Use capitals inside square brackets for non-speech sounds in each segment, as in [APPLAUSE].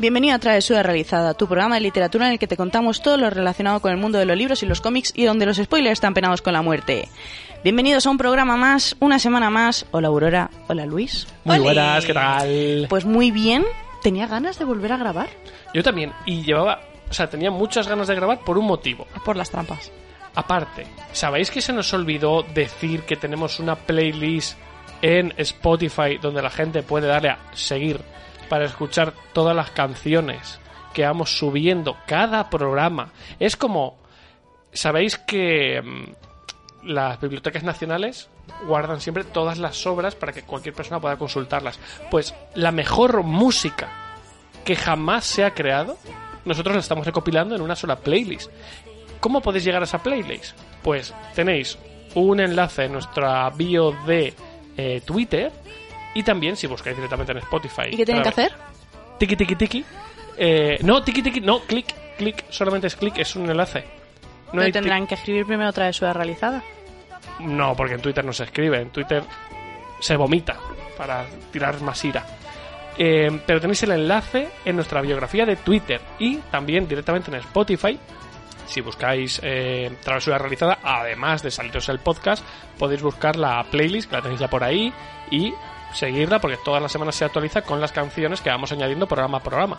Bienvenido a Travesura Realizada, tu programa de literatura en el que te contamos todo lo relacionado con el mundo de los libros y los cómics y donde los spoilers están penados con la muerte. Bienvenidos a un programa más, una semana más. Hola Aurora, hola Luis. Muy buenas, ¿qué tal? Pues muy bien, tenía ganas de volver a grabar. Yo también, y llevaba, o sea, tenía muchas ganas de grabar por un motivo. Por las trampas. Aparte, ¿sabéis que se nos olvidó decir que tenemos una playlist en Spotify donde la gente puede darle a seguir para escuchar todas las canciones que vamos subiendo cada programa? Es como, ¿sabéis que mm, las bibliotecas nacionales guardan siempre todas las obras para que cualquier persona pueda consultarlas? Pues la mejor música que jamás se ha creado, nosotros la estamos recopilando en una sola playlist. ¿Cómo podéis llegar a esa playlist? Pues tenéis un enlace en nuestra bio de eh, Twitter y también si buscáis directamente en Spotify. ¿Y qué tienen que hacer? Tiki tiki tiki. Eh, no, tiki tiki, no, clic, clic, solamente es clic, es un enlace. No, hay tendrán que escribir primero Travesura Realizada. no, porque en Twitter no se escribe, en Twitter se vomita para tirar más ira. Eh, pero tenéis el enlace en nuestra biografía de Twitter y también directamente en Spotify. Si buscáis eh, Travesura Realizada, además de saliros el podcast, podéis buscar la playlist, que la tenéis ya por ahí, y seguirla porque todas las semanas se actualiza con las canciones que vamos añadiendo programa a programa.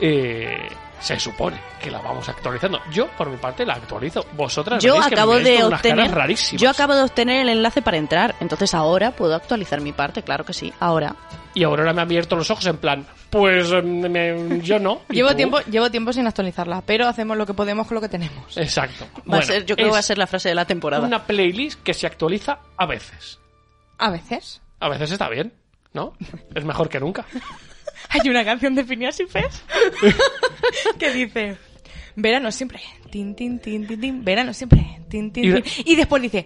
Eh, se supone que la vamos actualizando. Yo, por mi parte, la actualizo. Vosotras Yo veréis que me acabo de con unas caras obtener rarísimas. yo acabo de obtener el enlace para entrar, entonces ahora puedo actualizar mi parte, claro que sí, ahora. Y Aurora me ha abierto los ojos en plan, pues me- yo no. ¿Y [LAUGHS] Llevo tú? tiempo, llevo tiempo sin actualizarla, pero hacemos lo que podemos con lo que tenemos. Exacto. Va a ser, yo creo que va a ser la frase de la temporada. una playlist que se actualiza a veces. A veces. A veces está bien, ¿no? Es mejor que nunca. [LAUGHS] Hay una canción de Phineas y Ferb [LAUGHS] que dice verano siempre, tin tin tin tin tin, verano siempre, tin tin Y tin. Y después dice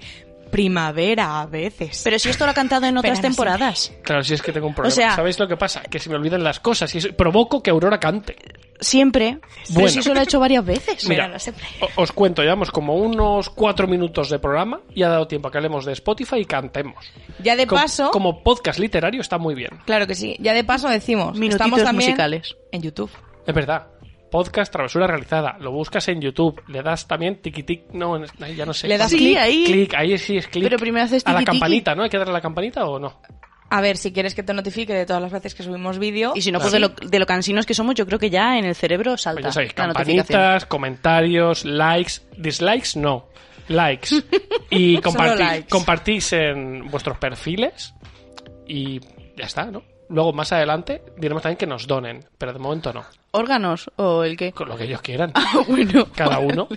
primavera a veces. Pero si esto lo ha cantado en otras Verano temporadas. Claro, si es que tengo un problema. O sea- ¿Sabéis lo que pasa? Que se me olvidan las cosas y eso- provoco que Aurora cante. Siempre. Pero Bueno. si eso lo he hecho varias veces. Mira, siempre. os cuento, llevamos como unos cuatro minutos de programa y ha dado tiempo a que hablemos de Spotify y cantemos. ya de paso, Como podcast literario está muy bien. claro que sí, ya de paso decimos, Minutitos estamos también musicales. en YouTube. Es verdad. Podcast Travesura Realizada. Lo buscas en YouTube. Le das también tiki-tic. No, ya no sé. Le das Sí, clic. ahí. Clic, ahí sí es clic. Pero primero haces A la campanita, ¿no? ¿Hay que darle a la campanita o no? A ver, si quieres que te notifique de todas las veces que subimos vídeo. Y si no, pues de lo, de lo cansinos que somos, yo creo que ya en el cerebro salta Pues ya sabéis, la notificación. campanitas, comentarios, likes, dislikes, no. Likes. [LAUGHS] Y compartí- likes. compartís en vuestros perfiles y ya está, ¿no? Luego, más adelante, diremos también que nos donen, pero de momento no. ¿Órganos o el qué? Con lo que ellos quieran. [LAUGHS] bueno. Cada uno.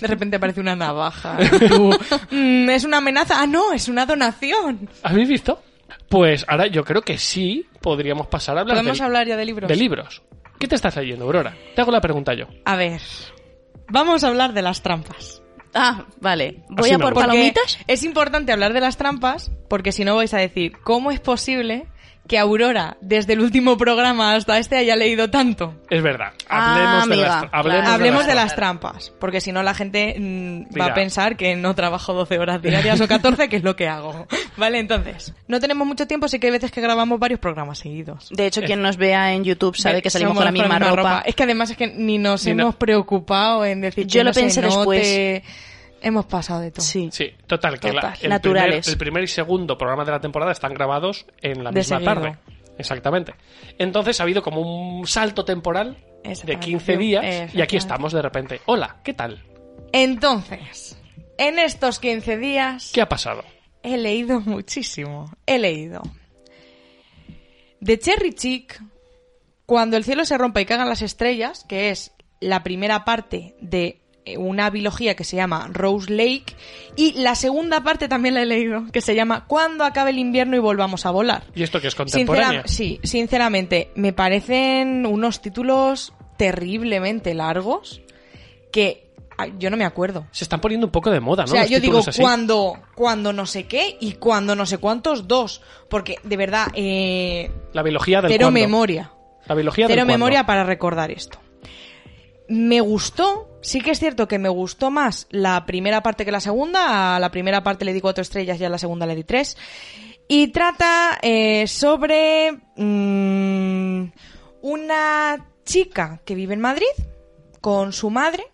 De repente aparece una navaja. [LAUGHS] "Mm, es una amenaza. Ah, no, es una donación. ¿Habéis visto? Pues ahora yo creo que sí podríamos pasar a hablar ¿Podemos de, hablar ya de libros? de libros. ¿Qué te estás leyendo, Aurora? Te hago la pregunta yo. A ver, vamos a hablar de las trampas. Ah, vale. Voy Así a por palomitas. Es importante hablar de las trampas, porque si no vais a decir, ¿cómo es posible que Aurora, desde el último programa hasta este, haya leído tanto? Es verdad. Ah, Hablemos, de, amiga, las, hablemos, claro. Hablemos de las las trampas, porque si no la gente mm, va a pensar que no trabajo 12 horas diarias o 14, que es lo que hago. [LAUGHS] Vale, entonces, no tenemos mucho tiempo, así que hay veces que grabamos varios programas seguidos. De hecho, quien nos vea en YouTube sabe que salimos con la misma ropa. Es que además es que ni nos Ni no- hemos preocupado en decir Yo que lo no se pensé note. Hemos pasado de todo. Sí. Sí, total, que la- el, primer, Naturales. el primer y segundo programa de la temporada están grabados en la De misma seguido. tarde. Exactamente. Entonces ha habido como un salto temporal de Exactamente. 15 días y aquí estamos de repente. Hola, ¿qué tal? Entonces, en estos 15 días ¿Qué ha pasado? he leído [LAUGHS] muchísimo. He leído de Cherry Chick, Cuando el cielo se rompa y cagan las estrellas, que es la primera parte de una biología que se llama Rose Lake, y la segunda parte también la he leído, que se llama Cuando acabe el invierno y volvamos a volar. ¿Y esto que es contemporánea? Sincera- sí, sinceramente, me parecen unos títulos terriblemente largos que ay, yo no me acuerdo. Se están poniendo un poco de moda, ¿no? O sea, Los yo digo así. cuando, cuando no sé qué y cuando no sé cuántos, dos. Porque, de verdad, eh, La biología del cuándo. memoria. La biología del memoria para recordar esto. Me gustó, sí que es cierto que me gustó más la primera parte que la segunda. A la primera parte le di cuatro estrellas y a la segunda le di tres. Y trata eh, sobre mm, una chica que vive en Madrid con su madre.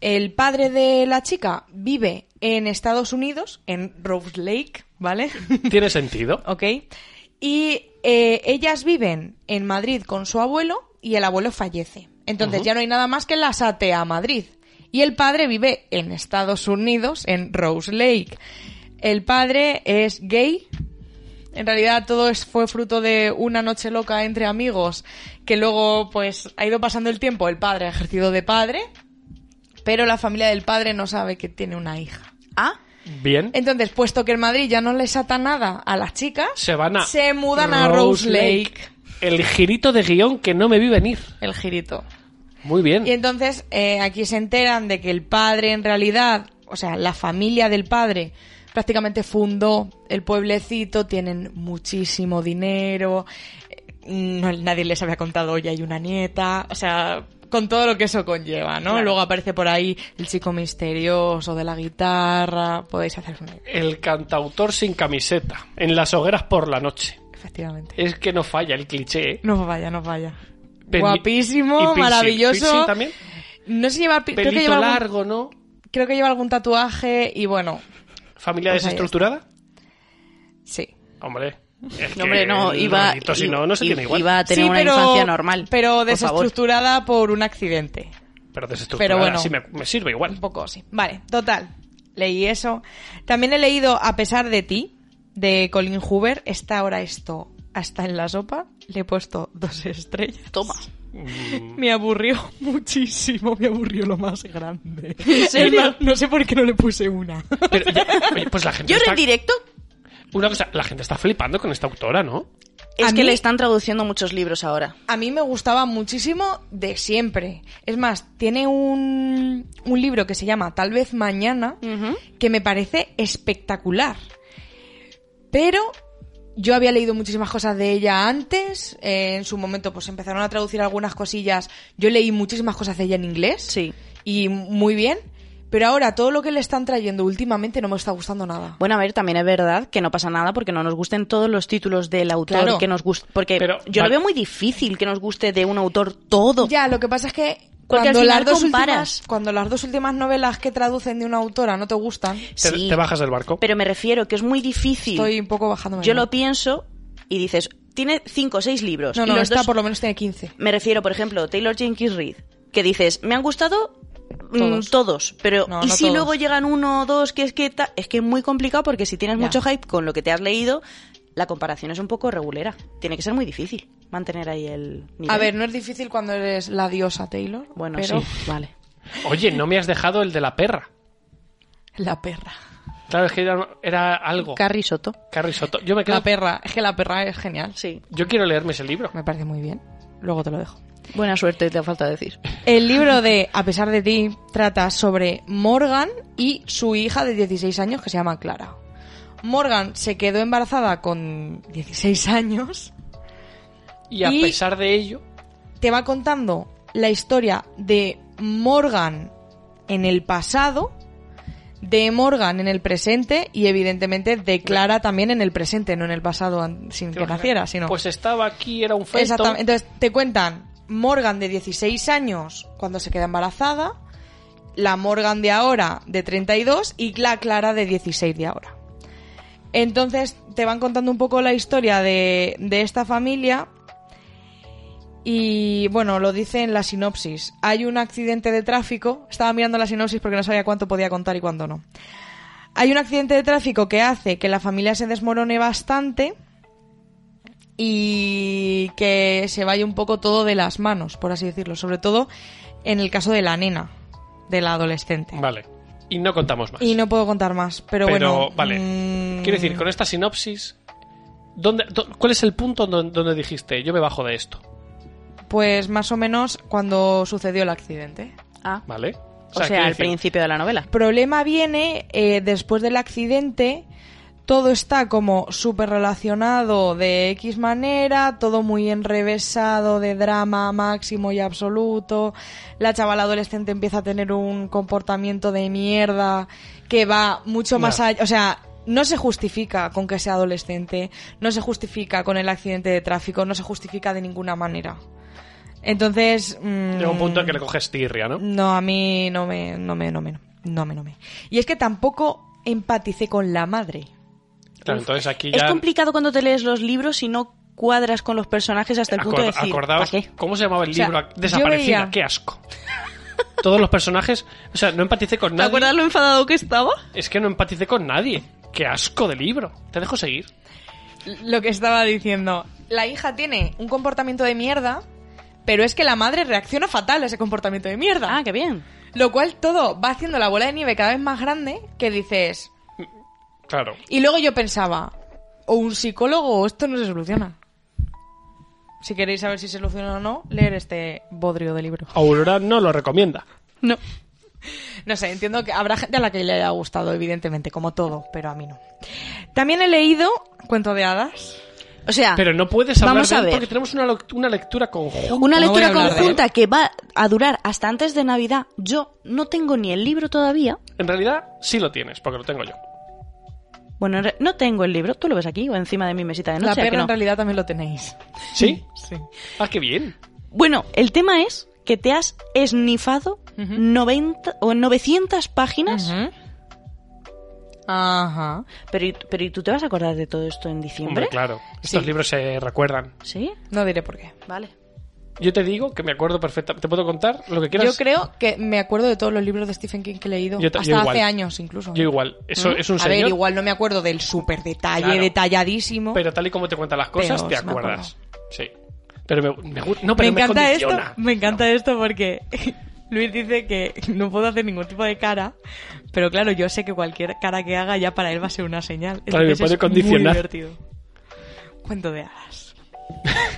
El padre de la chica vive en Estados Unidos, en Rose Lake, ¿vale? [LAUGHS] Tiene sentido. ok. Y eh, ellas viven en Madrid con su abuelo y el abuelo fallece. Entonces ya no hay nada más que la sate a Madrid. Y el padre vive en Estados Unidos, en Rose Lake. El padre es gay. En realidad todo es- fue fruto de una noche loca entre amigos que luego pues ha ido pasando el tiempo. El padre ha ejercido de padre, pero la familia del padre no sabe que tiene una hija. Ah, Bien. Entonces, puesto que en Madrid ya no les ata nada a las chicas, Se van a se mudan a Rose Lake. El girito de guion que no me vi venir. El girito. Muy bien. Y entonces eh, aquí se enteran de que el padre en realidad, o sea, la familia del padre prácticamente fundó el pueblecito, tienen muchísimo dinero, eh, no- nadie les había contado, hoy hay una nieta, o sea, con todo lo que eso conlleva, ¿no? Claro. Luego aparece por ahí el chico misterioso de la guitarra, podéis hacer una idea, El cantautor sin camiseta. En las hogueras por la noche. efectivamente. Es que no falla el cliché. ¿eh? No falla, no falla. Pen- Guapísimo, y maravilloso. ¿Piercing también? No sé si lleva, creo que lleva algún- largo, ¿no? creo que lleva algún tatuaje y bueno, ¿Familia Pues desestructurada? sí. Hombre. Es no, hombre, no, iba, si no, no se tiene igual. iba a tener Sí, una pero- infancia normal. Pero por desestructurada por un accidente. Pero desestructurada, pero bueno. sí me, me sirve igual. Un poco sí. Vale, total. Leí eso. También he leído A pesar de ti, de Colin Hoover. Está ahora esto hasta en la sopa. Le he puesto dos estrellas. Toma. Mm, Me aburrió muchísimo, me aburrió lo más grande. serio? Es más, no sé por qué no le puse una. pero ya- pues la gente Yo está... en directo Una cosa, la gente está flipando con esta autora, ¿no? es A que mí- le están traduciendo muchos libros ahora. A mí me gustaba muchísimo de siempre. Es más, tiene un, un libro que se llama Tal vez mañana, que me parece espectacular. Pero yo había leído muchísimas cosas de ella antes. eh, en su momento, pues empezaron a traducir algunas cosillas. Yo leí muchísimas cosas de ella en inglés. Sí. Y muy bien. Pero ahora todo lo que le están trayendo últimamente no me está gustando nada. Bueno, a ver, también es verdad que no pasa nada porque no nos gusten todos los títulos del autor Claro. que nos guste. Porque Pero, yo vale. lo veo muy difícil que nos guste de un autor todo. Ya, lo que pasa es que Porque al cuando final las, dos comparas. últimas, cuando las dos últimas novelas que traducen de una autora no te gustan, Te, Sí. te bajas del barco. Pero me refiero que es muy difícil. estoy un poco bajando. Yo lo pienso y dices, tiene cinco o seis libros. No, y no, los esta dos- por lo menos tiene 15. Me refiero, por ejemplo, Taylor Jenkins Reid, que dices, me han gustado mm, Todos. todos, pero No, y no si todos. luego llegan uno o dos que es que ta- es que es muy complicado porque si tienes Ya. mucho hype con lo que te has leído, la comparación es un poco regulera. Tiene que ser muy difícil mantener ahí el nivel. A ver, no es difícil cuando eres la diosa Taylor. bueno, pero sí, vale. Oye, no me has dejado el de la perra. La perra. Claro, es que era, era algo. Carrie Soto. Carrie Soto. Yo me quedo... La perra. Es que la perra es genial. Sí. Yo quiero leerme ese libro. Me parece muy bien. Luego te lo dejo. Buena suerte, te falta decir. El libro de A pesar de ti trata sobre Morgan y su hija de 16 años que se llama Clara. Morgan se quedó embarazada con 16 años. Y a Y- pesar de ello, Te va contando la historia de Morgan en el pasado, de Morgan en el presente y evidentemente de Clara también en el presente, no en el pasado sin que naciera, sino... pues estaba aquí, era un feto. Exactamente. Entonces te cuentan Morgan de 16 años cuando se queda embarazada, la Morgan de ahora de 32 y la Clara de 16 de ahora. Entonces te van contando un poco la historia de, de esta familia y bueno, lo dice en la sinopsis. Hay un accidente de tráfico, estaba mirando la sinopsis porque no sabía cuánto podía contar y cuánto no. Hay un accidente de tráfico que hace que la familia se desmorone bastante y que se vaya un poco todo de las manos, por así decirlo. Sobre todo en el caso de la nena, de la adolescente. Vale. Y no contamos más. Y no puedo contar más, pero, Pero, bueno. vale. mm, Quiero decir, con esta sinopsis, ¿dónde, dó- ¿cuál es el punto donde dijiste, yo me bajo de esto? Pues más o menos cuando sucedió el accidente. Ah, ¿Vale? o sea, quiero al decir, principio de la novela. problema viene eh, después del accidente. Todo está como súper relacionado de X manera, todo muy enrevesado de drama máximo y absoluto. La chavala adolescente empieza a tener un comportamiento de mierda que va mucho más allá. O sea, no se justifica con que sea adolescente, no se justifica con el accidente de tráfico, no se justifica de ninguna manera. Entonces... mm, Llega un punto en que le coges tirria, ¿no? No, a mí no me, no me, no me, no me, no me. Y es que tampoco empaticé con la madre. Claro, entonces aquí Es ya... complicado cuando te lees los libros y no cuadras con los personajes hasta el punto de decir, acordaos, ¿para qué? ¿cómo se llamaba el O sea, libro? Desaparecida, veía- qué asco. Todos los personajes, o sea, no empaticé con ¿Te nadie. acuerdas lo enfadado que estaba? Es que no empaticé con nadie. Qué asco de libro. Te dejo seguir. Lo que estaba diciendo. La hija tiene un comportamiento de mierda, pero es que la madre reacciona fatal a ese comportamiento de mierda. Ah, qué bien. Lo cual todo va haciendo la bola de nieve cada vez más grande que dices... Claro. Y luego yo pensaba, o un psicólogo o esto no se soluciona. Si queréis saber si se soluciona o no, leer este bodrio de libro. Aurora no lo recomienda. No. No sé, entiendo que habrá gente a la que le haya gustado, evidentemente, como todo, pero a mí no. También he leído Cuento de Hadas. O sea, Pero no puedes hablar vamos de a él ver. porque tenemos una, una lectura conjunta. Una lectura conjunta que va a durar hasta antes de Navidad. Yo no tengo ni el libro todavía. En realidad, sí lo tienes, porque lo tengo yo. Bueno, no tengo el libro. ¿Tú lo ves aquí o encima de mi mesita de noche? la ¿A que perra no? en realidad también lo tenéis. ¿Sí? Sí. Ah, qué bien. Bueno, el tema es que te has esnifado. 90 o 900 páginas. Ajá. pero, ¿y- pero ¿y tú te vas a acordar de todo esto en diciembre? Hombre, claro. Estos Sí. libros se recuerdan. ¿Sí? No diré por qué. Vale. Yo te digo que me acuerdo perfectamente. ¿Te puedo contar lo que quieras? Yo creo que me acuerdo de todos los libros de Stephen King que he leído. Yo ta- hasta yo igual. hace años incluso. Yo igual. Eso es un A señor. ver, igual no me acuerdo del súper detalle, Claro. detalladísimo. Pero tal y como te cuentan las cosas, Pero te sí me acuerdas. Sí. Pero me, me gu- no, pero me encanta esto, condiciona. me encanta esto porque Luis dice que no puedo hacer ningún tipo de cara, pero claro, yo sé que cualquier cara que haga ya para él va a ser una señal. Claro, me puede es condicionar. Muy divertido. Cuento de hadas. [LAUGHS]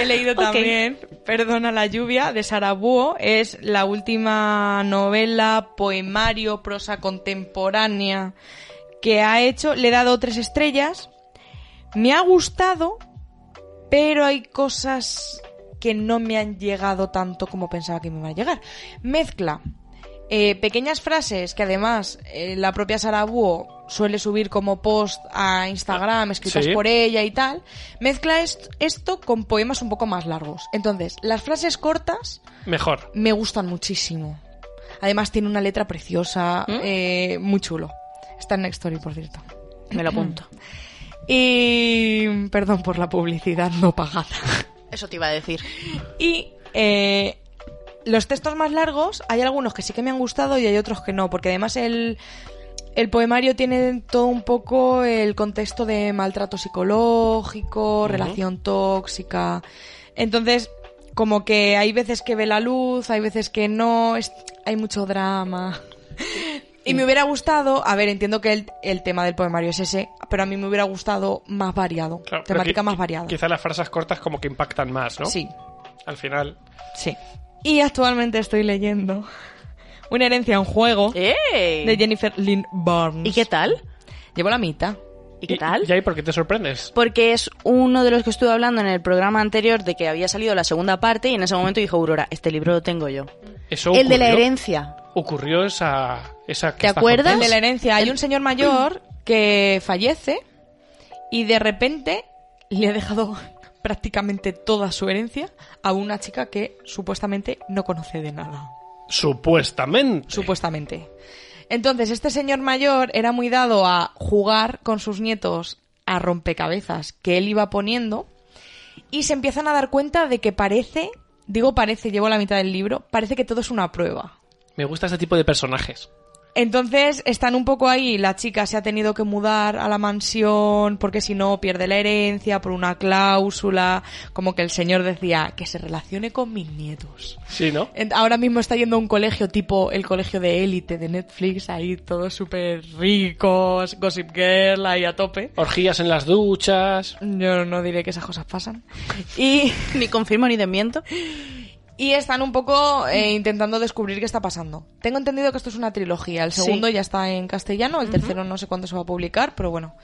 He leído también Perdona la lluvia de Sara Buo. Es la última novela, poemario, prosa contemporánea que ha hecho. Le he dado tres estrellas. Me ha gustado, pero hay cosas que no me han llegado tanto como pensaba que me iban a llegar. Mezcla eh, pequeñas frases que además eh, la propia Sara Buo suele subir como post a Instagram, escritas Sí. por ella y tal. Mezcla est- esto con poemas un poco más largos. Entonces, las frases cortas Mejor. me gustan muchísimo. Además tiene una letra preciosa, ¿Mm? eh, muy chulo. Está en Next Story, por cierto. Me lo apunto. Y perdón por la publicidad no pagada. Eso te iba a decir. Y eh, los textos más largos, hay algunos que sí que me han gustado y hay otros que no, porque además el, el poemario tiene todo un poco el contexto de maltrato psicológico, relación tóxica. Entonces, como que hay veces que ve la luz, hay veces que no, es- hay mucho drama. [LAUGHS] Y me hubiera gustado, a ver, entiendo que el, el tema del poemario es ese, pero a mí me hubiera gustado más variado, Claro, temática más variada. Quizá las frases cortas como que impactan más, ¿no? Sí, Al final. Sí. Y actualmente estoy leyendo Una herencia en juego ¡Eh! de Jennifer Lynn Barnes. ¿Y qué tal? Llevo la mitad. ¿Y qué tal? ¿Y ahí por qué te sorprendes? Porque es uno de los que estuve hablando en el programa anterior de que había salido la segunda parte y en ese momento dijo Aurora, este libro lo tengo yo. Eso El de la herencia. Ocurrió esa... esa que ¿Te acuerdas? El de la herencia. Hay un señor mayor [CLEARS THROAT] que fallece y de repente le ha dejado [LAUGHS] prácticamente toda su herencia a una chica que supuestamente no conoce de nada. Supuestamente. Supuestamente. Entonces, este señor mayor era muy dado a jugar con sus nietos a rompecabezas que él iba poniendo y se empiezan a dar cuenta de que parece, digo parece, llevo la mitad del libro, parece que todo es una prueba. Me gusta este tipo de personajes. Entonces están un poco ahí, la chica se ha tenido que mudar a la mansión porque si no pierde la herencia por una cláusula, como que el señor decía que se relacione con mis nietos. Sí, ¿no? Ahora mismo está yendo a un colegio tipo el colegio de élite de Netflix, ahí todos súper ricos, Gossip Girl ahí a tope. Orgías en las duchas. Yo no diré que esas cosas pasan. Y, Ni confirmo ni desmiento. [LAUGHS] y están un poco eh, intentando descubrir qué está pasando. Tengo entendido que esto es una trilogía. El Sí. segundo ya está en castellano, el tercero no sé cuándo se va a publicar, pero bueno.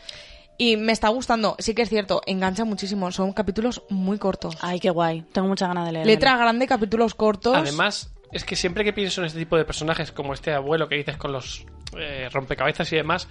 Y me está gustando. Sí que es cierto, engancha muchísimo. Son capítulos muy cortos. Ay, qué guay. Tengo mucha ganas de leer. Letra grande, capítulos cortos. Además, es que siempre que pienso en este tipo de personajes, como este abuelo que dices con los eh, rompecabezas y demás,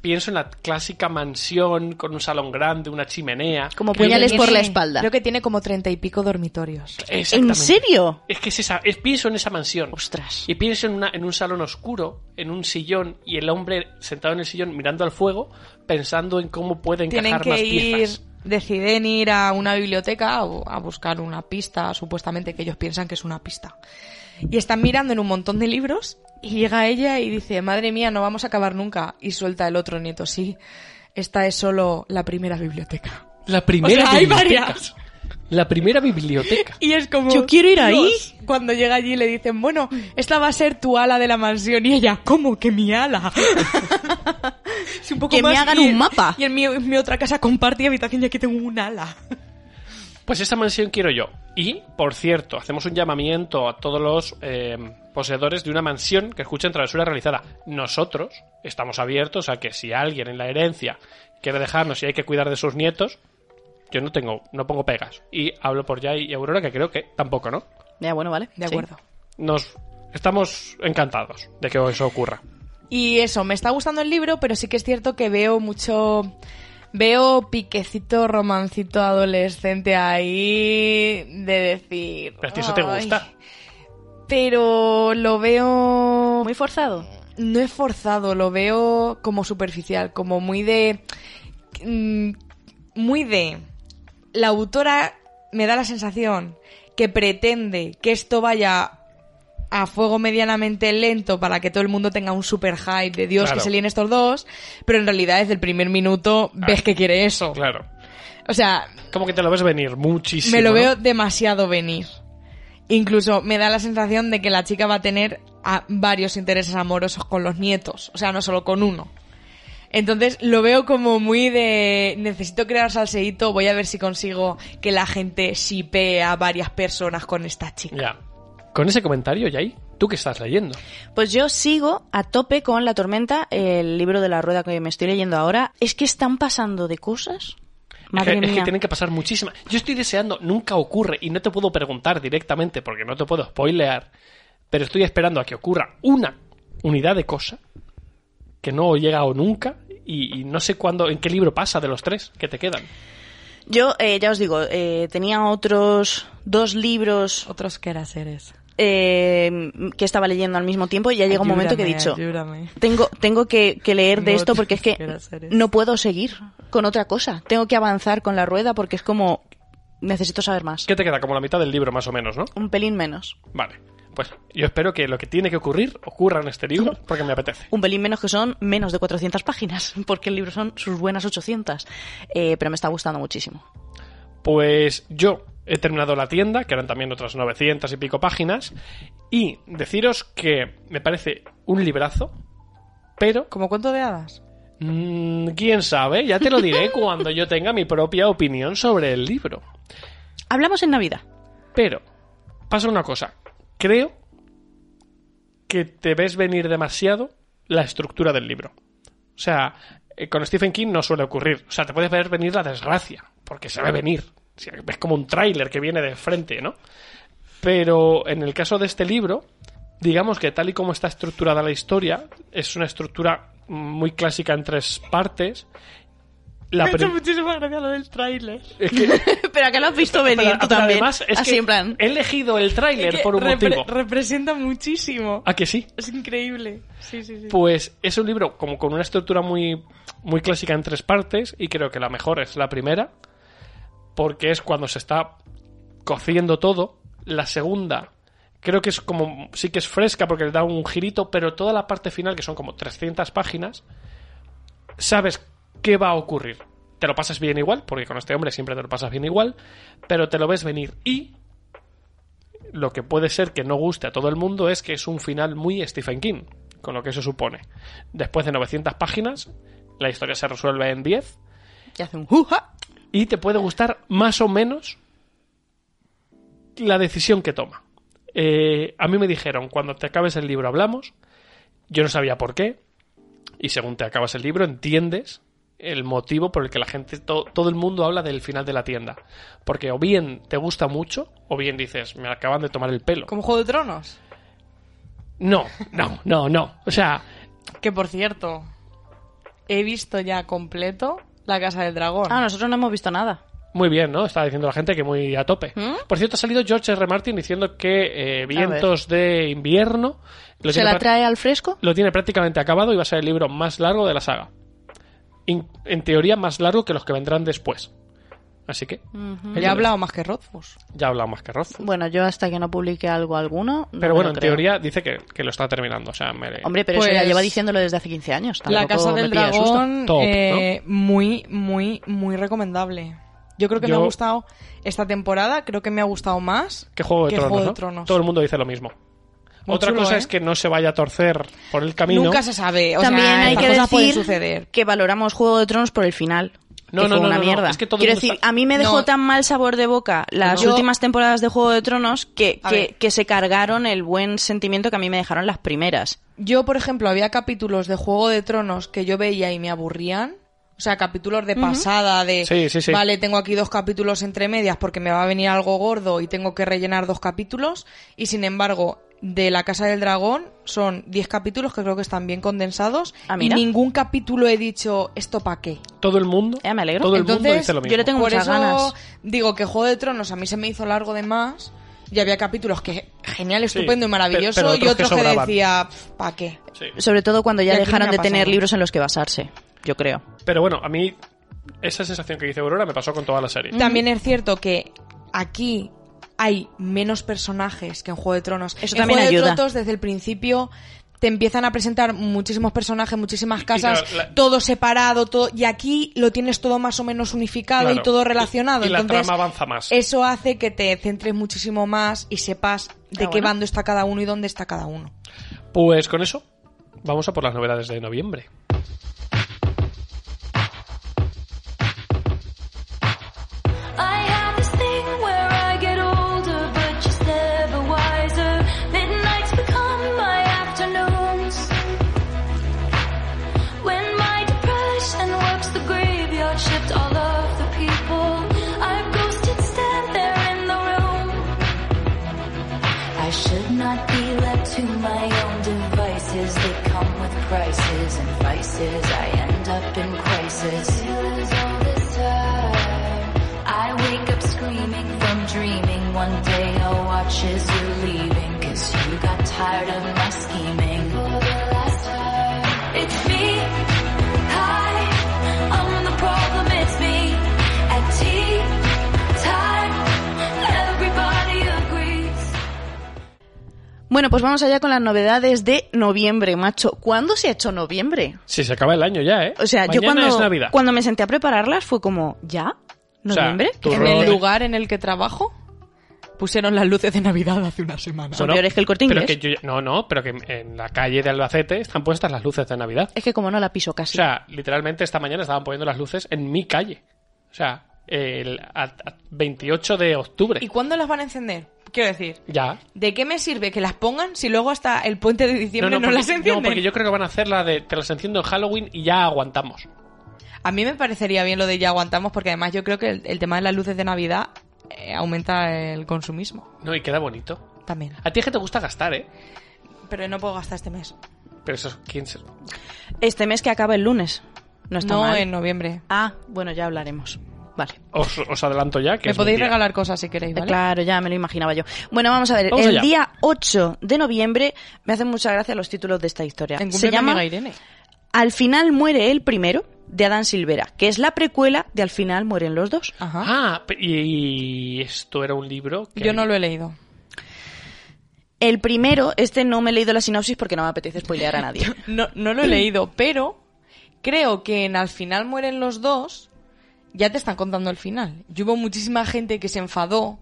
pienso en la clásica mansión con un salón grande, una chimenea. Como puñales por la espalda. Creo que tiene como treinta y pico dormitorios. ¿En serio? Es que es esa, es, pienso en esa mansión. Ostras. Y pienso en, una- en un salón oscuro, en un sillón, y el hombre sentado en el sillón mirando al fuego, pensando en cómo puede encajar Tienen que más ir, piezas. deciden ir a una biblioteca o a buscar una pista, supuestamente que ellos piensan que es una pista. Y están mirando en un montón de libros y llega ella y dice, madre mía, no vamos a acabar nunca. Y suelta el otro nieto, sí, esta es solo la primera biblioteca. La primera O sea, hay biblioteca. varias. La primera biblioteca. Y es como... Yo quiero ir ahí. Cuando llega allí le dicen, bueno, esta va a ser tu ala de la mansión. Y ella, ¿cómo que mi ala? [LAUGHS] Es un poco Que me hagan y- un mapa. Y en mi, en mi otra casa comparte habitación y aquí tengo un ala. Pues esta mansión quiero yo. Y, por cierto, hacemos un llamamiento a todos los eh, poseedores de una mansión que escuchen Travesura Realizada. Nosotros estamos abiertos a que si alguien en la herencia quiere dejarnos y hay que cuidar de sus nietos, yo no tengo, no pongo pegas. Y hablo por Jai y Aurora, que creo que tampoco, ¿no? Ya, bueno, vale. De Sí. acuerdo. Nos estamos encantados de que eso ocurra. Y eso, me está gustando el libro, pero sí que es cierto que veo mucho... Veo piquecito, romancito adolescente ahí de decir... Pero ti eso te gusta. Pero lo veo... Muy forzado. No es forzado, lo veo como superficial, como muy de... mm, Muy de... La autora me da la sensación que pretende que esto vaya a fuego medianamente lento para que todo el mundo tenga un super hype de Dios Claro. que se líen estos dos, pero en realidad desde el primer minuto ves Ah. que quiere eso. Claro. O sea, Como que te lo ves venir muchísimo. me lo ¿no? veo demasiado venir. Incluso me da la sensación de que la chica va a tener a varios intereses amorosos con los nietos, o sea, no solo con uno. Entonces lo veo como muy de necesito crear salseíto, voy a ver si consigo que la gente shipee a varias personas con esta chica. Ya. Con ese comentario, Jai, ¿tú qué estás leyendo? Pues yo sigo a tope con La Tormenta, el libro de la rueda que me estoy leyendo ahora. Es que están pasando de cosas. Madre es, que, es que mía. tienen que pasar muchísimas. Yo estoy deseando, nunca ocurre, y no te puedo preguntar directamente porque no te puedo spoilear, pero estoy esperando a que ocurra una unidad de cosa que no ha llegado nunca y, y no sé cuándo, en qué libro pasa de los tres que te quedan. Yo, eh, ya os digo, eh, tenía otros dos libros Otros que eras eres. Eh, que estaba leyendo al mismo tiempo y ya llega un momento que he dicho, tengo, tengo que, que leer de No esto porque es que no puedo seguir con otra cosa. Tengo que avanzar con la rueda porque es como necesito saber más. ¿Qué te queda? Como la mitad del libro, más o menos, ¿no? Un pelín menos. Vale. Pues yo espero que lo que tiene que ocurrir ocurra en este libro [LAUGHS] porque me apetece. Un pelín menos que son menos de 400 páginas, [LAUGHS] porque el libro son sus buenas 800. Eh, pero me está gustando muchísimo. Pues yo he terminado la tienda, que eran también otras 900 y pico páginas, y deciros que me parece un librazo, pero ¿Como cuento de hadas? mm, quién sabe, ya te lo diré [LAUGHS] cuando yo tenga mi propia opinión sobre el libro. Hablamos en Navidad. Pero pasa una cosa, creo que te ves venir demasiado la estructura del libro. O sea, eh, con Stephen King no suele ocurrir. O sea, te puedes ver venir la desgracia, porque se ve venir. Ves como un tráiler que viene de frente, ¿no? Pero en el caso de este libro, digamos que tal y como está estructurada la historia, es una estructura muy clásica en tres partes. La Me ha hecho prim- muchísima gracia lo del tráiler. es que- [LAUGHS] pero que lo has visto venir pero- tú pero también. además es Así que en plan. he elegido el tráiler Que por un repre- motivo. Representa muchísimo. ¿A que sí? Es increíble. Sí, sí, sí. Pues es un libro como con una estructura muy, muy clásica en tres partes y creo que la mejor es la primera porque es cuando se está cociendo todo. La segunda creo que es como sí que es fresca porque le da un girito, pero toda la parte final que son como 300 páginas sabes qué va a ocurrir. Te lo pasas bien igual, porque con este hombre siempre te lo pasas bien igual, pero te lo ves venir y lo que puede ser que no guste a todo el mundo es que es un final muy Stephen King, con lo que eso supone. Después de 900 páginas, la historia se resuelve en 10 Y hace un juja. Y te puede gustar más o menos la decisión que toma. Eh, a mí me dijeron, cuando te acabes el libro hablamos, yo no sabía por qué, y según te acabas el libro entiendes el motivo por el que la gente, to- todo el mundo habla del final de la tienda. Porque o bien te gusta mucho, o bien dices, me acaban de tomar el pelo. ¿Como Juego de Tronos? No, no, no, no. O sea, Que por cierto, he visto ya completo La Casa del Dragón. Ah, nosotros no hemos visto nada. Muy bien, ¿no? Está diciendo la gente que muy a tope. ¿Mm? Por cierto, ha salido George R. Martin diciendo que eh, Vientos de invierno lo ¿Se tiene, la trae al fresco? lo tiene prácticamente acabado y va a ser el libro más largo de la saga. In- en teoría, más largo que los que vendrán después. Así que ya ha hablado más que Rothfuss. ya ha hablado más que Roth. Bueno, yo hasta que no publique algo alguno. no Pero bueno, en creo. teoría dice que, que lo está terminando. O sea, me- Hombre, pero eso ya Pues- lleva diciéndolo desde hace 15 años. La tampoco Casa me del. Dragón, Top, eh, muy, muy, muy recomendable. Yo creo que me ha gustado esta temporada, creo que me ha gustado más que Juego de que Tronos, Juego de ¿no? Tronos. Todo el mundo dice lo mismo. Muy Otra chulo, cosa ¿eh? es que no se vaya a torcer por el camino. Nunca se sabe. O También sea, hay que decir suceder. que valoramos Juego de Tronos por el final. No, que no, fue no, una mierda. Es que todo el Quiero decir, está- a mí me dejó tan mal sabor de boca las Yo- últimas temporadas de Juego de Tronos que, que, que se cargaron el buen sentimiento que a mí me dejaron las primeras. Yo, por ejemplo, había capítulos de Juego de Tronos que yo veía y me aburrían. O sea, capítulos de pasada, de... Sí, sí, sí. Vale, tengo aquí dos capítulos entre medias porque me va a venir algo gordo y tengo que rellenar dos capítulos. Y sin embargo, de La Casa del Dragón son 10 capítulos que creo que están bien condensados. Ah, y ningún capítulo he dicho, ¿esto para qué? Todo el mundo. Ya me alegro. Todo el mundo Entonces, dice lo mismo. yo le tengo Por muchas eso ganas. digo que Juego de Tronos a mí se me hizo largo de más. Y había capítulos que genial, Sí, estupendo y maravilloso. pero y otros que otros que, decía, ¿para qué? Sí. Sobre todo cuando ya dejaron de tener libros en los que basarse, yo creo. Pero bueno, a mí esa sensación que dice Aurora me pasó con toda la serie. También es cierto que aquí hay menos personajes que en Juego de Tronos. Eso en también Juego ayuda. de Tronos, desde el principio, te empiezan a presentar muchísimos personajes, muchísimas casas, claro, la- todo separado, todo, y aquí lo tienes todo más o menos unificado Claro. y todo relacionado. Y la Entonces, trama avanza más. eso hace que te centres muchísimo más y sepas de Ah, qué bueno. bando está cada uno y dónde está cada uno. Pues con eso, vamos a por las novedades de noviembre. Bueno, pues vamos allá con las novedades de noviembre, macho. ¿Cuándo se ha hecho noviembre? Sí, se acaba el año ya, ¿eh? O sea, yo cuando, es Navidad. cuando me senté a prepararlas fue como, ¿ya? O sea, ¿Noviembre? ¿Qué En el lugar en el que trabajo, pusieron las luces de Navidad hace una semana. Son peores que el Corte pero Inglés. que yo- no, no, pero que en la calle de Albacete están puestas las luces de Navidad. Es que como no la piso O casi. sea, literalmente esta mañana estaban poniendo las luces en mi calle. O sea, el a- a 28 de octubre. ¿Y cuándo las van a encender? Quiero decir, Ya. ¿de qué me sirve que las pongan si luego hasta el puente de diciembre no, porque, las encienden? no, porque yo creo que van a hacer la de te las enciendo en Halloween y ya aguantamos. A mí me parecería bien lo de ya aguantamos porque además yo creo que el, el tema de las luces de Navidad eh, aumenta el consumismo No, y queda bonito. también. A ti es que te gusta gastar, ¿eh? Pero no puedo gastar este mes. Pero eso, ¿quién se... Este mes que acaba el lunes. No está no mal. en noviembre. Ah, bueno, ya hablaremos. Vale. Os, os adelanto ya que Me es podéis regalar cosas si queréis, ¿vale? Claro, ya me lo imaginaba yo. Bueno, vamos a ver. Vamos el allá. día 8 de noviembre me hacen mucha gracia los títulos de esta historia. En Se llama Irene. Al final muere el primero, de Adán Silvera, que es la precuela de Al final mueren los dos. Ajá. Ah, y, y esto era un libro que Yo no lo he leído. El primero, este no me he leído la sinopsis porque no me apetece spoilear a nadie. [LAUGHS] No, no lo he leído, pero creo que en al final mueren los dos, ya te están contando el final. Y hubo muchísima gente que se enfadó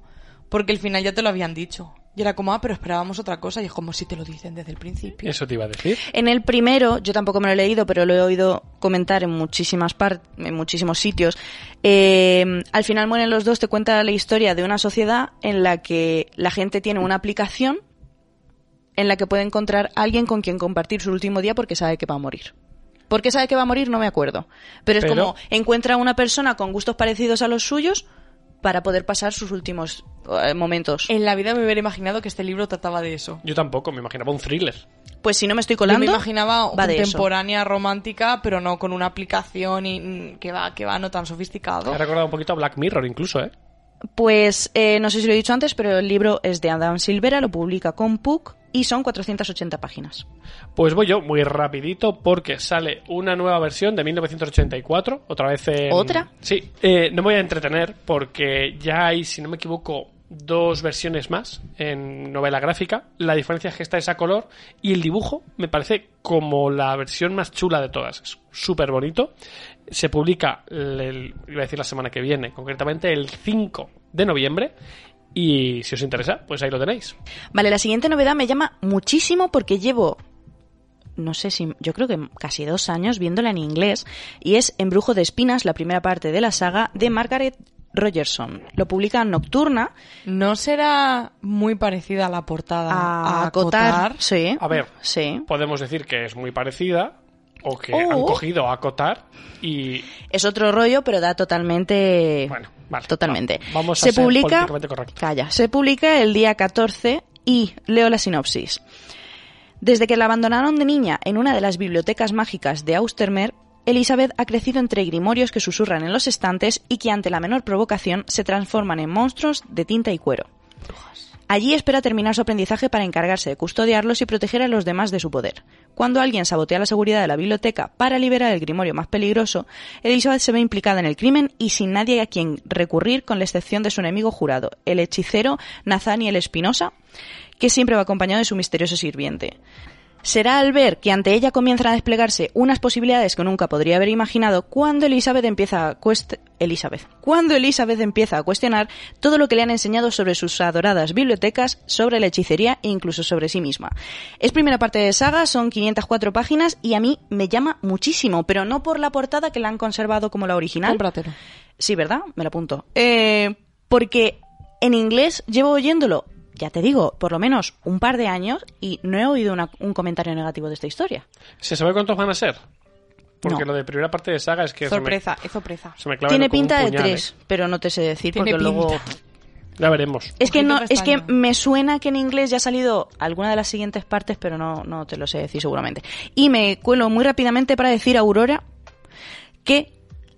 porque el final ya te lo habían dicho. Y era como, ah, pero esperábamos otra cosa. Y es como si te lo dicen desde el principio. Eso te iba a decir. En el primero, yo tampoco me lo he leído, pero lo he oído comentar en muchísimas par- en muchísimos sitios. eh, al final mueren los dos, te cuenta la historia de una sociedad en la que la gente tiene una aplicación en la que puede encontrar a alguien con quien compartir su último día porque sabe que va a morir. ¿Por qué sabe que va a morir? No me acuerdo. Pero es Pero- como encuentra a una persona con gustos parecidos a los suyos para poder pasar sus últimos eh, momentos. En la vida me hubiera imaginado que este libro trataba de eso. Yo tampoco, me imaginaba un thriller. Pues si no me estoy Yo colando, me imaginaba va de eso. contemporánea romántica, pero no con una aplicación y, mm, que va que va no tan sofisticado. Me ha recordado un poquito a Black Mirror incluso, ¿eh? Pues eh, no sé si lo he dicho antes, pero el libro es de Adam Silvera, lo publica con Puck y son 480 páginas. Pues voy yo muy rapidito porque sale una nueva versión de 1984, otra vez en... ¿Otra? Sí, eh, no me voy a entretener porque ya hay, si no me equivoco, dos versiones más en novela gráfica. La diferencia es que esta es a color y el dibujo me parece como la versión más chula de todas. Es súper bonito. Se publica, el, el- iba a decir la semana que viene, concretamente el 5 de noviembre. Y si os interesa, pues ahí lo tenéis. Vale, la siguiente novedad me llama muchísimo porque llevo, no sé si, yo creo que casi dos años viéndola en inglés y es Embrujo de Espinas, la primera parte de la saga de Margaret Rogerson. Lo publica Nocturna ¿No será muy parecida a la portada a, a acotar. acotar? Sí. A ver, Sí. podemos decir que es muy parecida o que Oh. han cogido a Cotar y Es otro rollo, pero da totalmente. Bueno, vale, Totalmente. va- vamos a se ser publica. correctos. Calla. Se publica el día 14 y leo la sinopsis. Desde que la abandonaron de niña en una de las bibliotecas mágicas de Austermer, Elizabeth ha crecido entre grimorios que susurran en los estantes y que ante la menor provocación se transforman en monstruos de tinta y cuero. Allí espera terminar su aprendizaje para encargarse de custodiarlos y proteger a los demás de su poder. Cuando alguien sabotea la seguridad de la biblioteca para liberar el grimorio más peligroso, Elizabeth se ve implicada en el crimen y sin nadie a quien recurrir con la excepción de su enemigo jurado, el hechicero Nathaniel Espinosa, que siempre va acompañado de su misterioso sirviente. Será al ver que ante ella comienzan a desplegarse unas posibilidades que nunca podría haber imaginado cuando Elizabeth empieza a cuest- Elizabeth. Cuando Elizabeth empieza a cuestionar todo lo que le han enseñado sobre sus adoradas bibliotecas, sobre la hechicería e incluso sobre sí misma. Es primera parte de saga, son 504 páginas y a mí me llama muchísimo, pero no por la portada que la han conservado como la original. Cómpratelo. Sí, ¿verdad? Me lo apunto. Eh, porque en inglés llevo oyéndolo, ya te digo, por lo menos un par de años y no he oído una- un comentario negativo de esta historia. ¿Se sabe cuántos van a ser? Porque No. lo de primera parte de saga es que me- Sorpresa, es sorpresa. se me, clava Tiene pinta de tres, pero no te sé decir Tiene porque luego... pinta. ¿eh? Ya veremos. Es que no, es que me suena que en inglés ya ha salido alguna de las siguientes partes, pero no, no te lo sé decir seguramente. Y me cuelo muy rápidamente para decir a Aurora que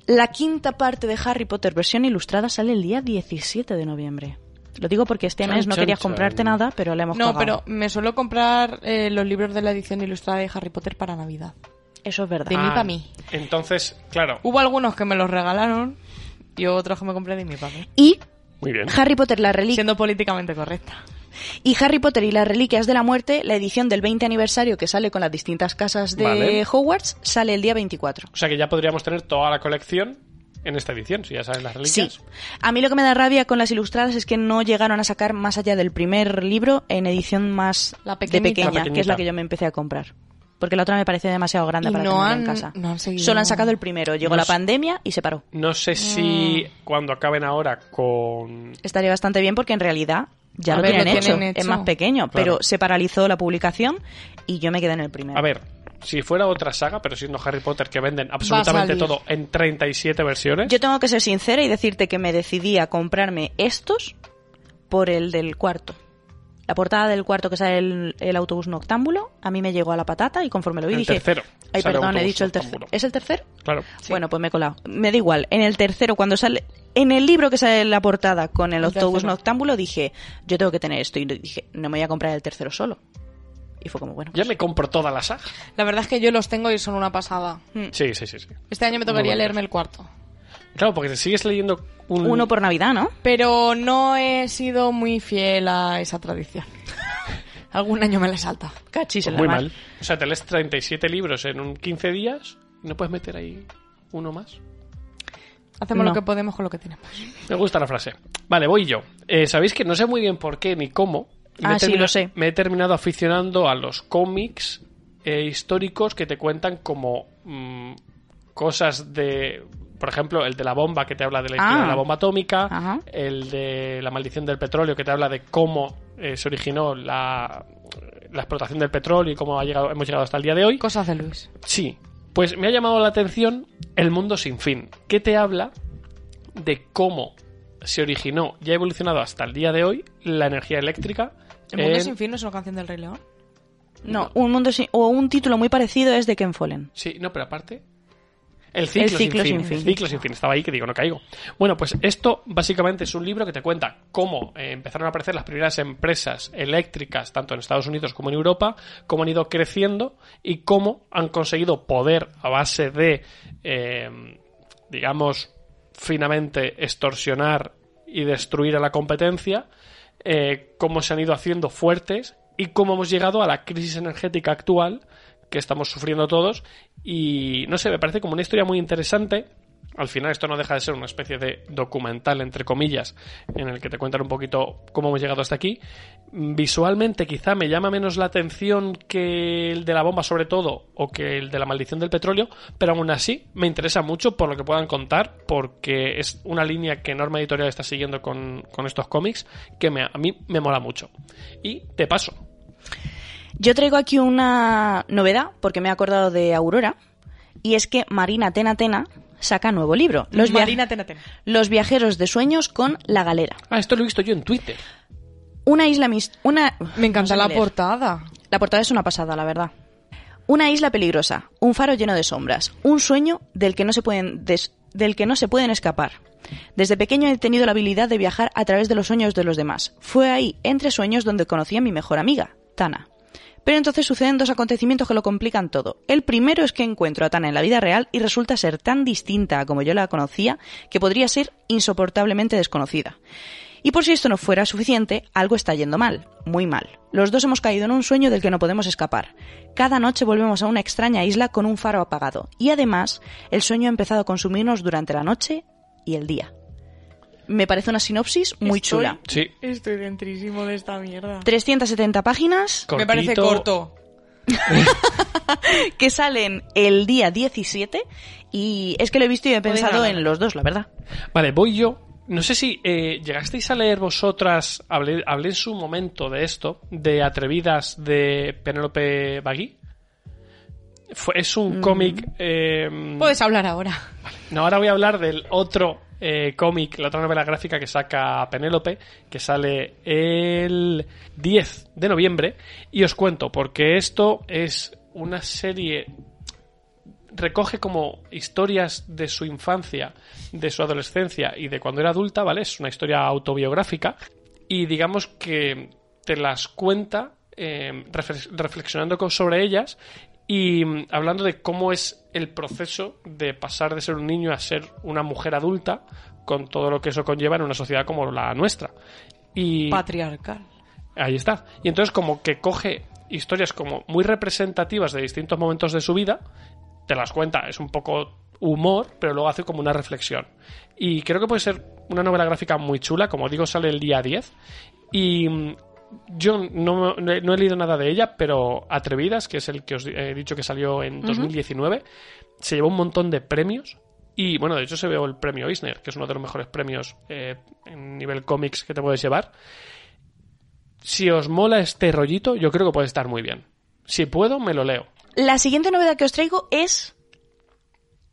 la quinta parte de Harry Potter versión ilustrada sale el día 17 de noviembre. Lo digo porque este Chan, mes no querías comprarte nada, pero le hemos No, cagado. pero me suelo comprar eh, los libros de la edición ilustrada de Harry Potter para Navidad. Eso es verdad. De mí Ah, pa' mí. Entonces, claro, Hubo algunos que me los regalaron y otros que me compré de mí para mí. Y muy bien. Harry Potter la reliquia Siendo políticamente correcta. y Harry Potter y las reliquias de la muerte, la edición del 20 aniversario que sale con las distintas casas de Vale. Hogwarts, sale el día 24. O sea que ya podríamos tener toda la colección en esta edición, si ya saben las Sí. reliquias. A mí lo que me da rabia con las ilustradas es que no llegaron a sacar más allá del primer libro en edición más La de pequeña, La que es la que yo me empecé a comprar. Porque la otra me parecía demasiado grande Y para no tenerla han- en casa. no han seguido- Solo han sacado el primero. Llegó No la pandemia y se paró. No sé si Mm. cuando acaben ahora con... Estaría bastante bien porque en realidad ya A lo, ver, tienen, lo hecho. tienen Es más pequeño, Claro. pero se paralizó la publicación y yo me quedé en el primero. A ver, si fuera otra saga, pero siendo Harry Potter que venden absolutamente todo en 37 versiones, Yo tengo que ser sincera y decirte que me decidí a comprarme estos por el del cuarto. La portada del cuarto que sale el, el autobús noctámbulo, a mí me llegó a la patata y conforme lo vi El dije... tercero Ay, perdón, he dicho el tercero. ¿Es el tercero? claro. Bueno, pues me he colado. Me da igual. En el tercero, cuando sale... En el libro que sale en la portada con el, El autobús tercero. noctámbulo, dije, yo tengo que tener esto. Y dije, no me voy a comprar el tercero solo. Y fue como, bueno... Ya me compro toda la saga. La verdad es que yo los tengo y son una pasada. Sí, sí, sí. sí. Este año me tocaría leerme el cuarto. Claro, porque te sigues leyendo un... Uno por Navidad, ¿no? Pero no he sido muy fiel a esa tradición. [LAUGHS] Algún año me le salta. Cachis en la Muy mal. O sea, te lees 37 libros en un 15 días y no puedes meter ahí uno más. Hacemos No. lo que podemos con lo que tenemos. Me gusta la frase. Vale, voy yo. Eh, Sabéis que no sé muy bien por qué ni cómo. Ah, he sí, lo sé. Me he terminado aficionando a los cómics eh, históricos que te cuentan como mm, cosas de. Por ejemplo, el de la bomba que te habla de la historia Ah. de la bomba atómica. Ajá. El de la maldición del petróleo que te habla de cómo eh, se originó la, la explotación del petróleo y cómo ha llegado, hemos llegado hasta el día de hoy. Cosas de Luis. Sí, pues me ha llamado la atención El mundo sin fin, que te habla de cómo se originó y ha evolucionado hasta el día de hoy la energía eléctrica. ¿El mundo en- sin fin no es una canción del Rey León? No, un mundo sin- o un título muy parecido es de Ken Follen. Sí, no, pero aparte. El ciclo, ciclo sin, sin fin. fin. Ciclo sin fin. Estaba ahí que digo, no caigo. Bueno, pues esto básicamente es un libro que te cuenta cómo eh, empezaron a aparecer las primeras empresas eléctricas, tanto en Estados Unidos como en Europa, cómo han ido creciendo y cómo han conseguido poder a base de, eh, digamos, finamente extorsionar y destruir a la competencia, eh, cómo se han ido haciendo fuertes y cómo hemos llegado a la crisis energética actual que estamos sufriendo todos. Y no sé, me parece como una historia muy interesante. Al final esto no deja de ser una especie de documental, entre comillas, en el que te cuentan un poquito cómo hemos llegado hasta aquí. Visualmente quizá me llama menos la atención que el de la bomba sobre todo, o que el de la maldición del petróleo, pero aún así me interesa mucho por lo que puedan contar, porque es una línea que Norma Editorial está siguiendo con, con estos cómics que a mí me mola mucho. Y te paso. Yo traigo aquí una novedad, porque me he acordado de Aurora, y es que Marina Tena Tena saca nuevo libro. Los, via- Marina. Los viajeros de sueños con La Galera. Ah, esto lo he visto yo en Twitter. Una isla mis... Una... Me encanta no sé la leer. portada. La portada es una pasada, la verdad. Una isla peligrosa, un faro lleno de sombras, un sueño del que no se pueden des- del que no se pueden escapar. Desde pequeño he tenido la habilidad de viajar a través de los sueños de los demás. Fue ahí, entre sueños, donde conocí a mi mejor amiga, Tana. Pero entonces suceden dos acontecimientos que lo complican todo. El primero es que encuentro a Tana en la vida real y resulta ser tan distinta a como yo la conocía que podría ser insoportablemente desconocida. Y por si esto no fuera suficiente, algo está yendo mal, muy mal. Los dos hemos caído en un sueño del que no podemos escapar. Cada noche volvemos a una extraña isla con un faro apagado. Y además, el sueño ha empezado a consumirnos durante la noche y el día. Me parece una sinopsis muy Estoy- chula. Sí. Estoy dentrísimo de esta mierda. 370 páginas Me parece corto. [LAUGHS] que salen el día 17 y es que lo he visto y he Podéis pensado en los dos, la verdad. Vale, voy yo. No sé si eh, llegasteis a leer vosotras, hablé, hablé en su momento de esto, de Atrevidas de Penélope Bagui. Fue- es un cómic... eh, Puedes hablar ahora. no, ahora voy a hablar del otro eh, la otra novela gráfica que saca Penélope, que sale el 10 de noviembre. Y os cuento, porque esto es una serie recoge como historias de su infancia, de su adolescencia y de cuando era adulta, ¿vale? Es una historia autobiográfica y digamos que te las cuenta eh, reflex- reflexionando sobre ellas y mm, hablando de cómo es el proceso de pasar de ser un niño a ser una mujer adulta con todo lo que eso conlleva en una sociedad como la nuestra. Y Patriarcal. Ahí está. Y entonces como que coge historias como muy representativas de distintos momentos de su vida, te las cuenta, es un poco humor, pero luego hace como una reflexión. Y creo que puede ser una novela gráfica muy chula, como digo, sale el día 10. Y mm, yo no, no he leído nada de ella, pero Atrevidas, que es el que os he dicho que salió en 2019, se llevó un montón de premios. Y bueno, de hecho se veo el premio Eisner, que es uno de los mejores premios eh, en nivel cómics que te puedes llevar si os mola este rollito, yo creo que puede estar muy bien. Si puedo, me lo leo. La siguiente novedad que os traigo es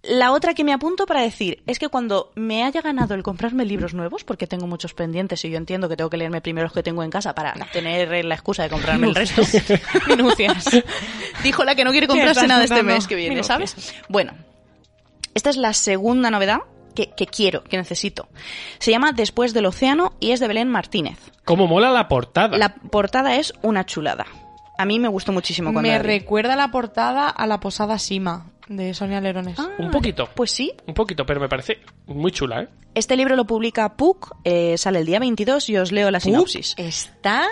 la otra que me apunto para decir, es que cuando me haya ganado el comprarme libros nuevos, porque tengo muchos pendientes y yo entiendo que tengo que leerme primero los que tengo en casa para tener la excusa de comprarme el resto. Minucias. [LAUGHS] Dijo la que no quiere ¿Qué comprarse nada este mes que viene, Minucias. ¿sabes? Bueno, esta es la segunda novedad que, que quiero, que necesito. Se llama Después del Océano y es de Belén Martínez. Cómo mola la portada. La portada es una chulada. A mí me gustó muchísimo cuando Me recuerda la portada a la posada Sima de Sonia Lerones. Ah, Un poquito. Pues sí, Un poquito, pero me parece muy chula, ¿eh? Este libro lo publica PUC, eh, sale el día 22 y os leo la sinopsis. Está.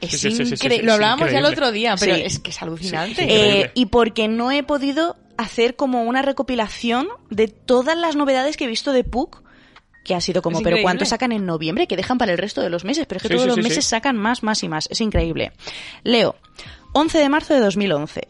Es Sí, sí, sí, increíble. Lo hablábamos ya el otro día, pero Sí. es que es alucinante. Eh, y porque no he podido hacer como una recopilación de todas las novedades que he visto de PUC, que ha sido como, pero. ¿cuánto sacan en noviembre? Que dejan para el resto de los meses, pero es que Sí, todos sí, los sí, meses sí. sacan más, más y más. Es increíble. Leo, 11 de marzo de 2011.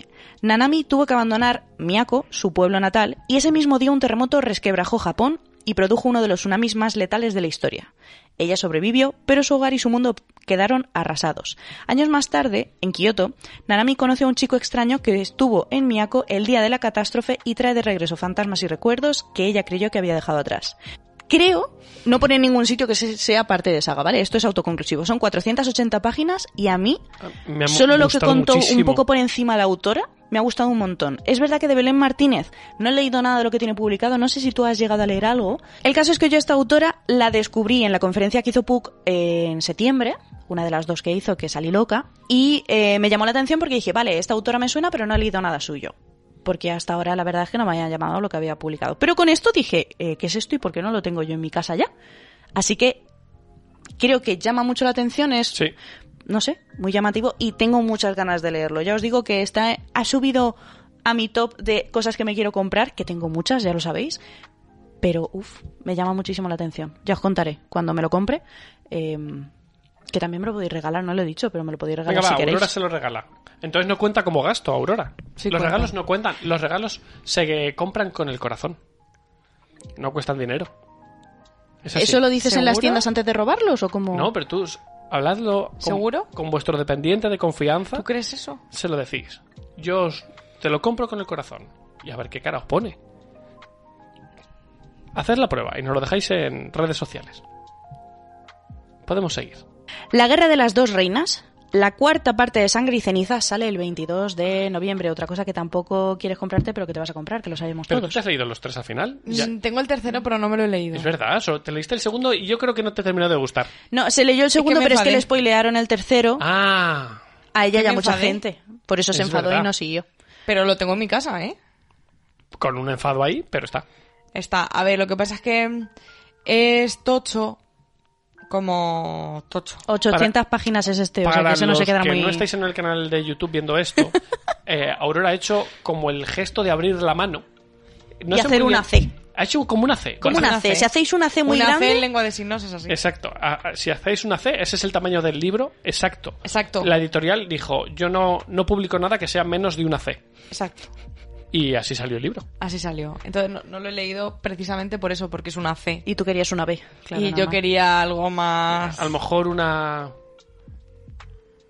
Nanami tuvo que abandonar Miyako, su pueblo natal, y ese mismo día un terremoto resquebrajó Japón y produjo uno de los tsunamis más letales de la historia. Ella sobrevivió, pero su hogar y su mundo quedaron arrasados. Años más tarde, en Kioto, Nanami conoce a un chico extraño que estuvo en Miyako el día de la catástrofe y trae de regreso fantasmas y recuerdos que ella creyó que había dejado atrás. creo, no pone en ningún sitio que se- sea parte de saga, ¿vale? Esto es autoconclusivo. Son 480 páginas y a mí, ha solo lo que contó un poco por encima la autora, me ha gustado un montón. Es verdad que de Belén Martínez no he leído nada de lo que tiene publicado, no sé si tú has llegado a leer algo. El caso es que yo esta autora la descubrí en la conferencia que hizo Puck en septiembre, una de las dos que hizo, que salí loca, y eh, me llamó la atención porque dije, vale, esta autora me suena, pero no he leído nada suyo. Porque hasta ahora la verdad es que no me habían llamado lo que había publicado. Pero con esto dije, eh, ¿qué es esto y por qué no lo tengo yo en mi casa ya? Así que creo que llama mucho la atención, es Sí. No sé, muy llamativo y tengo muchas ganas de leerlo. Ya os digo que está ha subido a mi top de cosas que me quiero comprar, que tengo muchas, ya lo sabéis, pero uff, me llama muchísimo la atención. Ya os contaré cuando me lo compre, eh, que también me lo podéis regalar, no lo he dicho, pero me lo podéis regalar Venga, va, si queréis. Aurora se lo regala. Entonces no cuenta como gasto, Aurora. Sí los cuenta. regalos no cuentan. Los regalos se compran con el corazón. No cuestan dinero. Es. ¿Eso lo dices en las tiendas antes de robarlos o como No, pero tú habladlo con, ¿Seguro? con vuestro dependiente de confianza. ¿Tú crees eso? Se lo decís. Yo os- te lo compro con el corazón. Y a ver qué cara os pone. Haced la prueba y nos lo dejáis en redes sociales. Podemos seguir. La Guerra de las Dos Reinas, la cuarta parte de Sangre y Ceniza sale el 22 de noviembre. Otra cosa que tampoco quieres comprarte, pero que te vas a comprar, que lo sabemos Pero tú todos. te has leído los tres al final. Ya- Mm, Tengo el tercero, pero no me lo he leído. Es verdad, te leíste el segundo y yo creo que no te terminó de gustar. No, se leyó el segundo, pero es que le spoilearon el tercero. Ah, a ella ya mucha enfadé. gente. Por eso se Es enfadó verdad. y no siguió. Pero lo tengo en mi casa, ¿eh? con un enfado ahí, pero está. Está. A ver, lo que pasa es que mm, es tocho como tocho. 800 páginas es este, o sea Para que eso no se queda que muy... no estáis en el canal de YouTube viendo esto, [LAUGHS] eh, Aurora ha hecho como el gesto de abrir la mano. No Y hacer una bien- C. Ha hecho como una C. Como una C. Si hacéis una C muy Una grande... C en lengua de signos es así. Exacto. A- a- Si hacéis una C, ese es el tamaño del libro. Exacto. Exacto. La editorial dijo, yo no, no publico nada que sea menos de una C. Exacto. Y así salió el libro. Así salió. Entonces no, no lo he leído precisamente por eso, porque es una C. Y tú querías una B. claro, y yo más. quería algo más... A lo mejor una...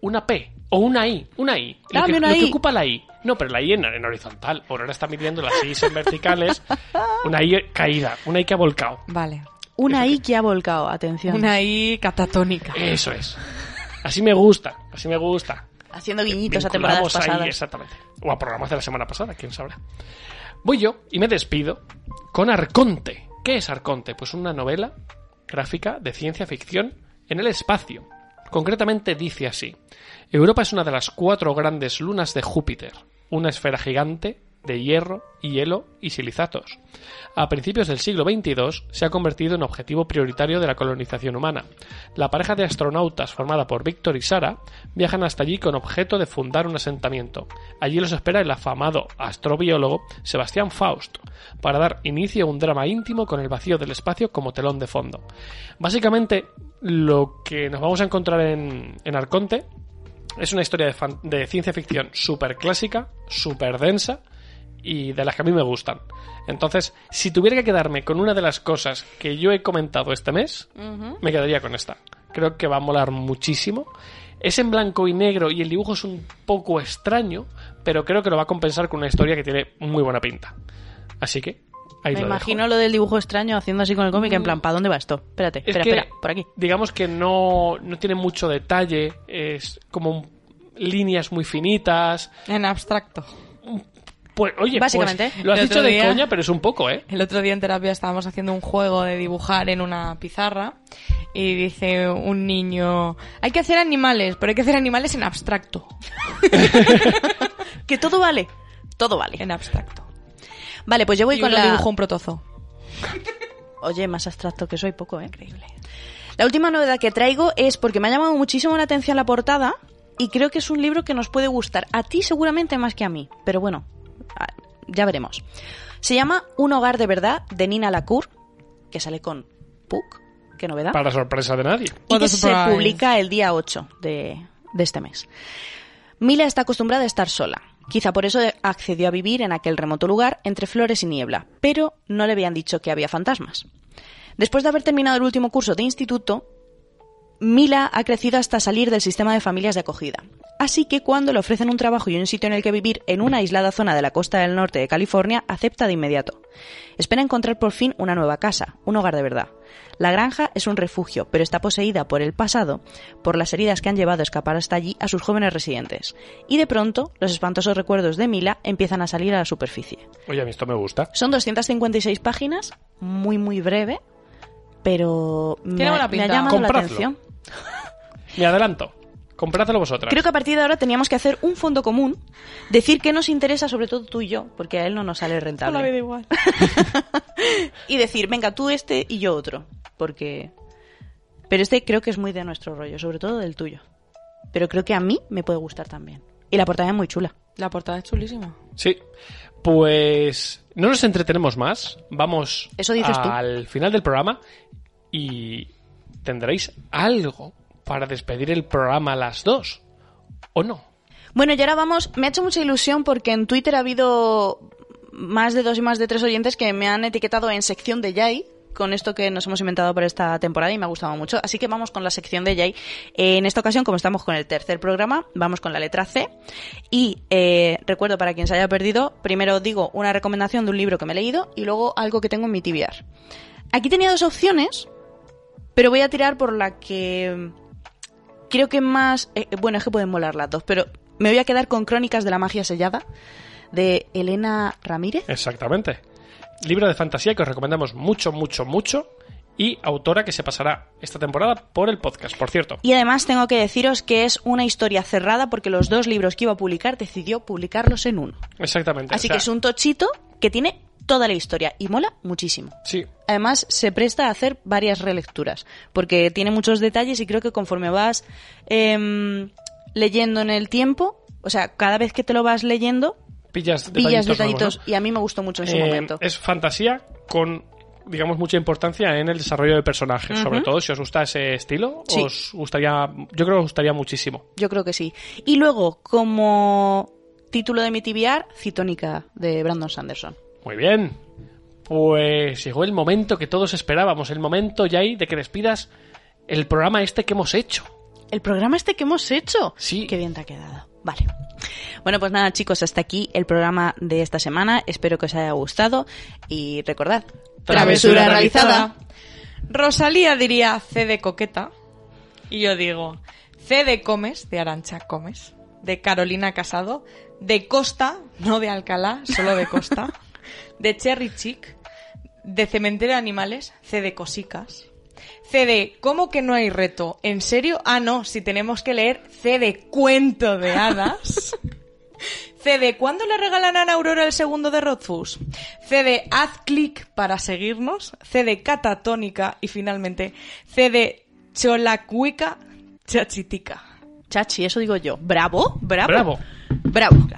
Una P. O una I. Una I. Lo Dame que, una lo que I. ocupa la I. No, pero la I en, en horizontal. Aurora está midiendo las I en verticales. [LAUGHS] Una I caída. Una I que ha volcado. Vale. Una I que ha volcado, atención. Una I catatónica. Eso es. Así me gusta. Así me gusta. Haciendo guiñitos a temporadas Vinculamos ahí, pasadas. exactamente. O a programas de la semana pasada, quién sabrá. Voy yo y me despido con Arconte. ¿Qué es Arconte? Pues una novela gráfica de ciencia ficción en el espacio. Concretamente dice así. Europa es una de las cuatro grandes lunas de Júpiter, una esfera gigante de hierro, hielo y silizatos. A principios del siglo XXII se ha convertido en objetivo prioritario de la colonización humana. La pareja de astronautas formada por Víctor y Sara viajan hasta allí con objeto de fundar un asentamiento. Allí los espera el afamado astrobiólogo Sebastián Faust para dar inicio a un drama íntimo con el vacío del espacio como telón de fondo. Básicamente, lo que nos vamos a encontrar en, en Arconte es una historia de, de ciencia ficción súper clásica, súper densa y de las que a mí me gustan. Entonces, si tuviera que quedarme con una de las cosas que yo he comentado este mes, me quedaría con esta. Creo que va a molar muchísimo. Es en blanco y negro y el dibujo es un poco extraño, pero creo que lo va a compensar con una historia que tiene muy buena pinta. Así que, ahí Me lo imagino dejo. lo del dibujo extraño haciendo así con el cómic, en plan, ¿para dónde va esto? Espérate, Es espera, que, espera, por aquí. Digamos que no, no tiene mucho detalle, es como un- líneas muy finitas. En abstracto. Pues, oye, Básicamente. pues, lo has dicho de día- coña, pero es un poco, ¿eh? El otro día en terapia estábamos haciendo un juego de dibujar en una pizarra y dice un niño, hay que hacer animales, pero hay que hacer animales en abstracto. [LAUGHS] Que todo vale, todo vale. En abstracto. Vale, pues yo voy y con la... dibujó un protozo. Oye, más abstracto que soy, poco, ¿eh? Increíble. La última novedad que traigo es porque me ha llamado muchísimo la atención la portada y creo que es un libro que nos puede gustar. A ti seguramente más que a mí, pero bueno, ya veremos. Se llama Un hogar de verdad de Nina Lacour, que sale con Puck, qué novedad. Para sorpresa de nadie. y que se publica el día 8 de, de este mes. Mila está acostumbrada a estar sola. Quizá por eso accedió a vivir en aquel remoto lugar entre flores y niebla, pero no le habían dicho que había fantasmas. Después de haber terminado el último curso de instituto, Mila ha crecido hasta salir del sistema de familias de acogida. Así que cuando le ofrecen un trabajo y un sitio en el que vivir en una aislada zona de la costa del norte de California, acepta de inmediato. Espera encontrar por fin una nueva casa, un hogar de verdad. La granja es un refugio, pero está poseída por el pasado, por las heridas que han llevado a escapar hasta allí a sus jóvenes residentes. Y de pronto, los espantosos recuerdos de Mila empiezan a salir a la superficie. Oye, a mí esto me gusta. Son 256 páginas, muy muy breve, pero me, ha- me ha llamado la atención. [LAUGHS] Me adelanto. Comprádelo vosotras. Creo que a partir de ahora teníamos que hacer un fondo común, decir que nos interesa, sobre todo tú y yo, porque a él no nos sale rentable. igual. [LAUGHS] y decir, venga, tú este y yo otro, porque... Pero este creo que es muy de nuestro rollo, sobre todo del tuyo. Pero creo que a mí me puede gustar también. Y la portada es muy chula. La portada es chulísima. Sí. Pues no nos entretenemos más. Vamos Eso dices tú. al final del programa y tendréis algo para despedir el programa a las dos. ¿O no? Bueno, y ahora vamos, me ha hecho mucha ilusión porque en Twitter ha habido más de dos y más de tres oyentes que me han etiquetado en sección de Jay con esto que nos hemos inventado para esta temporada y me ha gustado mucho. Así que vamos con la sección de Jay. Eh, en esta ocasión, como estamos con el tercer programa, vamos con la letra C. Y eh, recuerdo para quien se haya perdido, primero digo una recomendación de un libro que me he leído y luego algo que tengo en mi TBR. Aquí tenía dos opciones, pero voy a tirar por la que creo que más... eh, bueno, es que pueden molar las dos, pero me voy a quedar con Crónicas de la Magia Sellada de Elena Ramírez. Exactamente. Libro de fantasía que os recomendamos mucho, mucho, mucho. Y autora que se pasará esta temporada por el podcast, por cierto. Y además tengo que deciros que es una historia cerrada porque los dos libros que iba a publicar decidió publicarlos en uno. Exactamente. Así o sea, que es un tochito que tiene toda la historia y mola muchísimo. Sí, Además, se presta a hacer varias relecturas, porque tiene muchos detalles y creo que conforme vas em, leyendo en el tiempo, o sea, cada vez que te lo vas leyendo, pillas pillas detallitos. detallitos. nuevos, ¿no? Y a mí me gustó mucho en su Eh, momento. Es fantasía con, digamos, mucha importancia en el desarrollo de personajes. Sobre todo si os gusta ese estilo, Sí. os gustaría, yo creo que os gustaría muchísimo. Yo creo que sí. Y luego, como título de mi TBR, Citónica de Brandon Sanderson. Muy bien. Pues llegó el momento que todos esperábamos, el momento, Jay, de que despidas el programa este que hemos hecho. El programa este que hemos hecho. Sí. Qué bien te ha quedado. Vale. Bueno, pues nada, chicos, hasta aquí el programa de esta semana. Espero que os haya gustado. Y recordad, Travesura realizada. Rosalía diría C de coqueta. Y yo digo C de Comes, de Arancha Comes. De Carolina Casado. De Costa, no de Alcalá, solo de Costa. [LAUGHS] de Cherry Chick. De Cementerio de Animales. C de Cosicas. C de ¿Cómo que no hay reto? ¿En serio? Ah, no, si tenemos que leer C de Cuento de Hadas. [LAUGHS] C de ¿Cuándo le regalan a Ana Aurora el segundo de Rodfus? C de Haz clic para seguirnos. C de Catatónica. Y finalmente C de Cholacuica Chachitica. Chachi, eso digo yo. Bravo, bravo. Bravo. Bravo.